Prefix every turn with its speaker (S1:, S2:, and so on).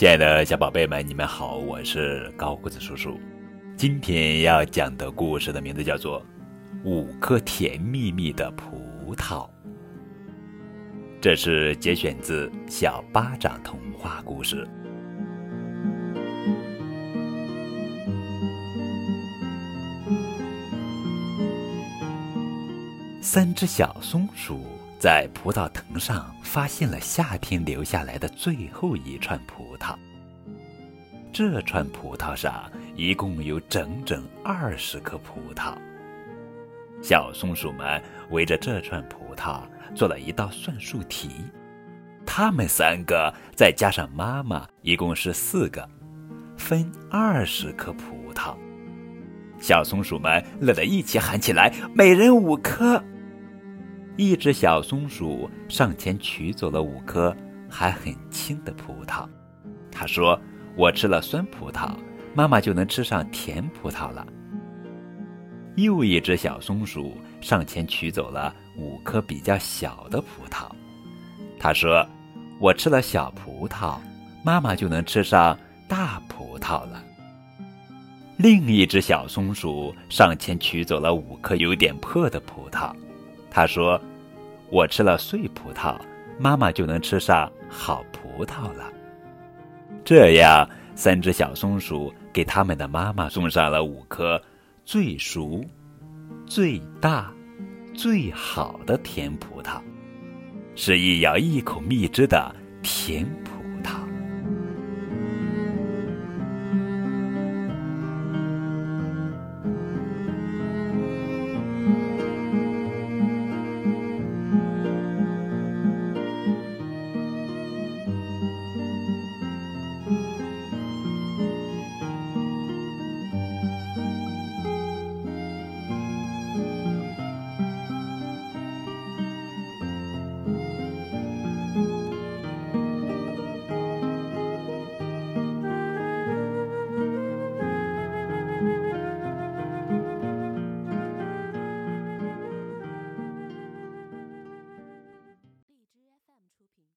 S1: 亲爱的小宝贝们，你们好，我是高个子叔叔。今天要讲的故事的名字叫做《五颗甜蜜蜜的葡萄》。这是节选自《小巴掌童话故事》。三只小松鼠在葡萄藤上发现了夏天留下来的最后一串葡萄。这串葡萄上一共有整整二十颗葡萄。小松鼠们围着这串葡萄做了一道算术题，它们三个再加上妈妈，一共是四个，分二十颗葡萄。小松鼠们乐得一起喊起来：“每人五颗！”一只小松鼠上前取走了五颗还很轻的葡萄，他说：“我吃了酸葡萄，妈妈就能吃上甜葡萄了。”又一只小松鼠上前取走了五颗比较小的葡萄，他说：“我吃了小葡萄，妈妈就能吃上大葡萄了。”另一只小松鼠上前取走了五颗有点破的葡萄，他说。我吃了碎葡萄，妈妈就能吃上好葡萄了。这样，三只小松鼠给他们的妈妈送上了五颗最熟、最大、最好的甜葡萄，是一咬一口蜜汁的甜